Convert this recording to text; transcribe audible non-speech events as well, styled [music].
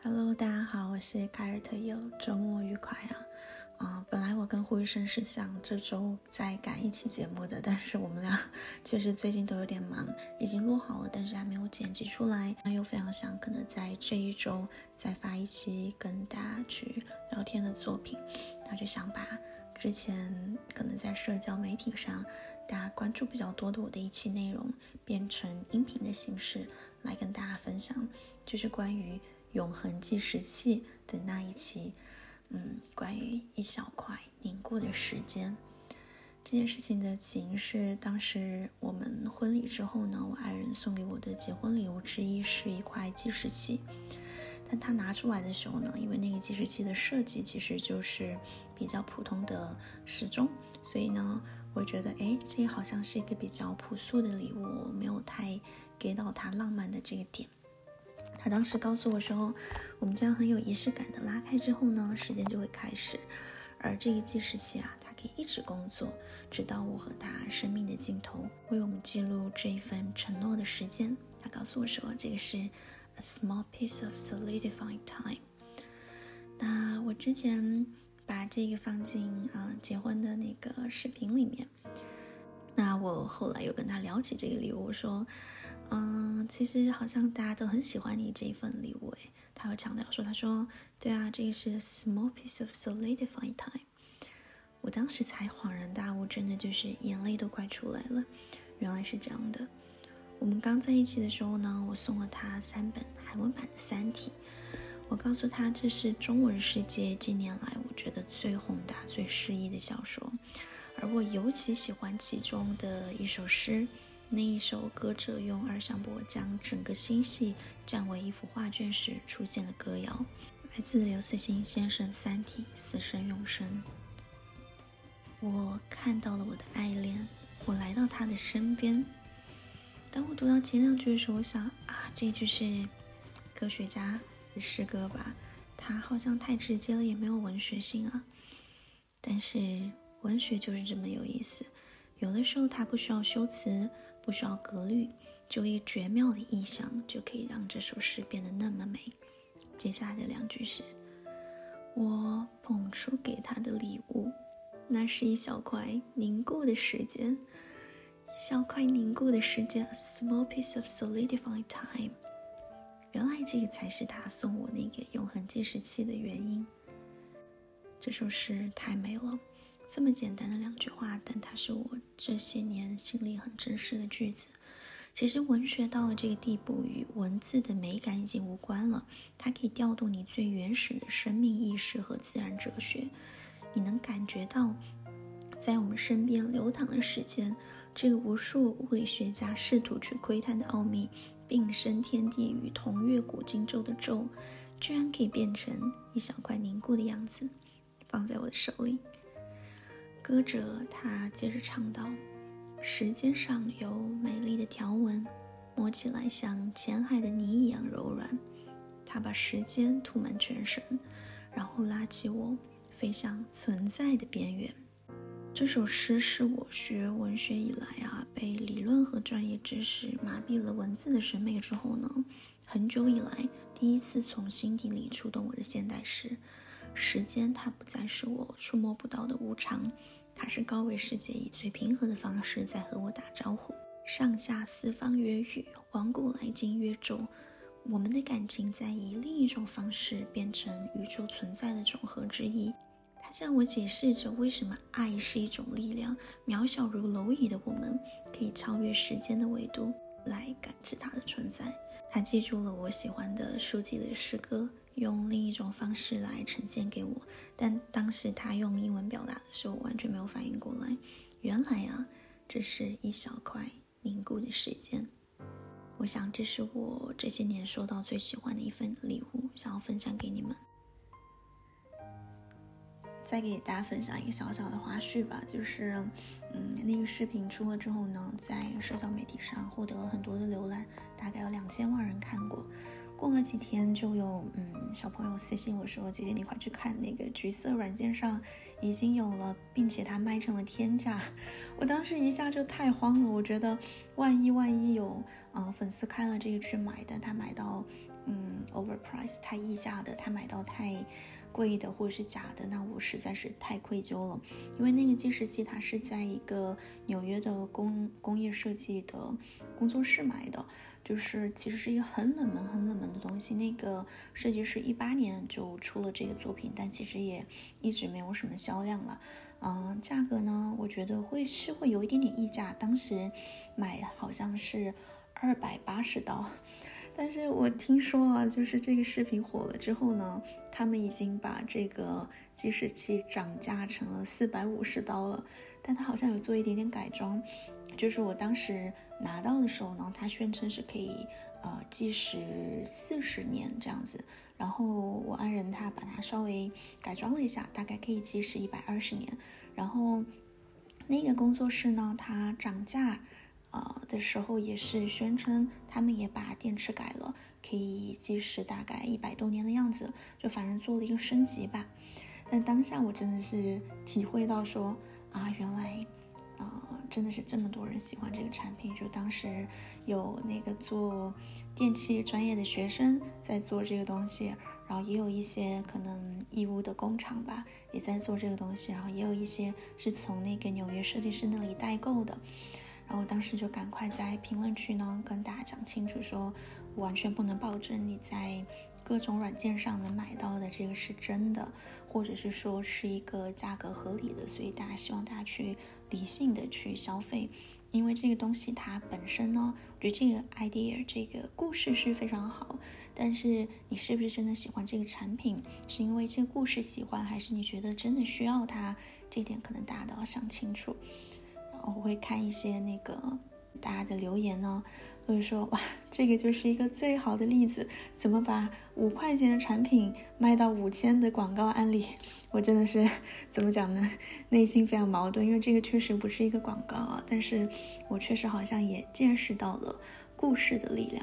Hello，大家好，我是凯尔特优，周末愉快啊！啊，本来我跟胡医生是想这周再赶一期节目的，但是我们俩 [laughs] 确实最近都有点忙，已经录好了，但是还没有剪辑出来。那又非常想可能在这一周再发一期跟大家去聊天的作品，那就想把之前可能在社交媒体上大家关注比较多的我的一期内容，变成音频的形式来跟大家分享，就是关于。永恒计时器的那一期，嗯，关于一小块凝固的时间这件事情的起因是，当时我们婚礼之后呢，我爱人送给我的结婚礼物之一是一块计时器，但他拿出来的时候呢，因为那个计时器的设计其实就是比较普通的时钟，所以呢，我觉得，哎，这好像是一个比较朴素的礼物，没有太给到他浪漫的这个点。他当时告诉我说，我们将很有仪式感的拉开之后呢，时间就会开始。而这个计时器啊，它可以一直工作，直到我和他生命的尽头，为我们记录这一份承诺的时间。他告诉我说，这个是 a small piece of solidifying time。那我之前把这个放进啊结婚的那个视频里面。我后来又跟他聊起这个礼物，我说。嗯，其实好像大家都很喜欢你这一份礼物诶。他会强调说：“他说，对啊，这个是 small piece of solidifying time。”我当时才恍然大悟，真的就是眼泪都快出来了。原来是这样的。我们刚在一起的时候呢，我送了他三本韩文版的《三体》，我告诉他这是中文世界近年来我觉得最宏大、最诗意的小说，而我尤其喜欢其中的一首诗。那一首歌者用二向箔将整个星系占为一幅画卷时出现的歌谣，来自刘慈欣先生《三体》死生永生。我看到了我的爱恋，我来到他的身边。当我读到前两句的时候，我想啊，这就是科学家的诗歌吧？他好像太直接了，也没有文学性啊。但是文学就是这么有意思，有的时候它不需要修辞。不需要格律，就一绝妙的意象就可以让这首诗变得那么美。接下来的两句是：我捧出给他的礼物，那是一小块凝固的时间，小块凝固的时间，a small piece of solidified time。原来这个才是他送我那个永恒计时器的原因。这首诗太美了。这么简单的两句话，但它是我这些年心里很珍视的句子。其实文学到了这个地步，与文字的美感已经无关了。它可以调动你最原始的生命意识和自然哲学。你能感觉到，在我们身边流淌的时间，这个无数物理学家试图去窥探的奥秘，并生天地与同月古今咒的咒，居然可以变成一小块凝固的样子，放在我的手里。歌者他接着唱道：“时间上有美丽的条纹，摸起来像浅海的泥一样柔软。他把时间涂满全身，然后拉起我，飞向存在的边缘。”这首诗是我学文学以来啊，被理论和专业知识麻痹了文字的审美之后呢，很久以来第一次从心底里触动我的现代诗。时间它不再是我触摸不到的无常。它是高维世界以最平和的方式在和我打招呼，上下四方曰宇，往古来今曰宙。我们的感情在以另一种方式变成宇宙存在的总和之一。它向我解释着为什么爱是一种力量，渺小如蝼蚁的我们可以超越时间的维度来感知它的存在。他记住了我喜欢的书籍里的诗歌。用另一种方式来呈现给我，但当时他用英文表达的时候，我完全没有反应过来。原来啊，这是一小块凝固的时间。我想这是我这些年收到最喜欢的一份礼物，想要分享给你们。再给大家分享一个小小的花絮吧，就是，嗯，那个视频出了之后呢，在社交媒体上获得了很多的浏览，大概有两千万人看过。过了几天，就有嗯小朋友私信我说：“姐姐，你快去看那个橘色软件上已经有了，并且它卖成了天价。[laughs] ”我当时一下就太慌了，我觉得万一万一有嗯粉丝看了这个去买的，他买到嗯 overprice 太溢价的，他买到太贵的或者是假的，那我实在是太愧疚了。因为那个计时器它是在一个纽约的工工业设计的工作室买的，就是其实是一个很冷门很冷门的东西。那个设计师一八年就出了这个作品，但其实也一直没有什么销量了。嗯，价格呢，我觉得会是会有一点点溢价，当时买好像是二百八十刀。但是我听说啊，就是这个视频火了之后呢，他们已经把这个计时器涨价成了四百五十刀了。但它好像有做一点点改装，就是我当时拿到的时候呢，他宣称是可以呃计时四十年这样子。然后我爱人他把它稍微改装了一下，大概可以计时一百二十年。然后那个工作室呢，它涨价。呃的时候也是宣称他们也把电池改了，可以计时大概一百多年的样子，就反正做了一个升级吧。但当下我真的是体会到说啊，原来真的是这么多人喜欢这个产品。就当时有那个做电器专业的学生在做这个东西，然后也有一些可能义乌的工厂吧也在做这个东西，然后也有一些是从那个纽约设计师那里代购的。然后当时就赶快在评论区呢跟大家讲清楚，说完全不能保证你在各种软件上能买到的这个是真的，或者是说是一个价格合理的，所以大家希望大家去理性的去消费，因为这个东西它本身呢，我觉得这个 idea 这个故事是非常好，但是你是不是真的喜欢这个产品，是因为这个故事喜欢，还是你觉得真的需要它，这点可能大家都要想清楚。然后我会看一些那个大家的留言呢，所以说哇，这个就是一个最好的例子，怎么把五块钱的产品卖到五千的广告案例？[laughs] 我真的是怎么讲呢？内心非常矛盾，因为这个确实不是一个广告啊，但是我确实好像也见识到了故事的力量。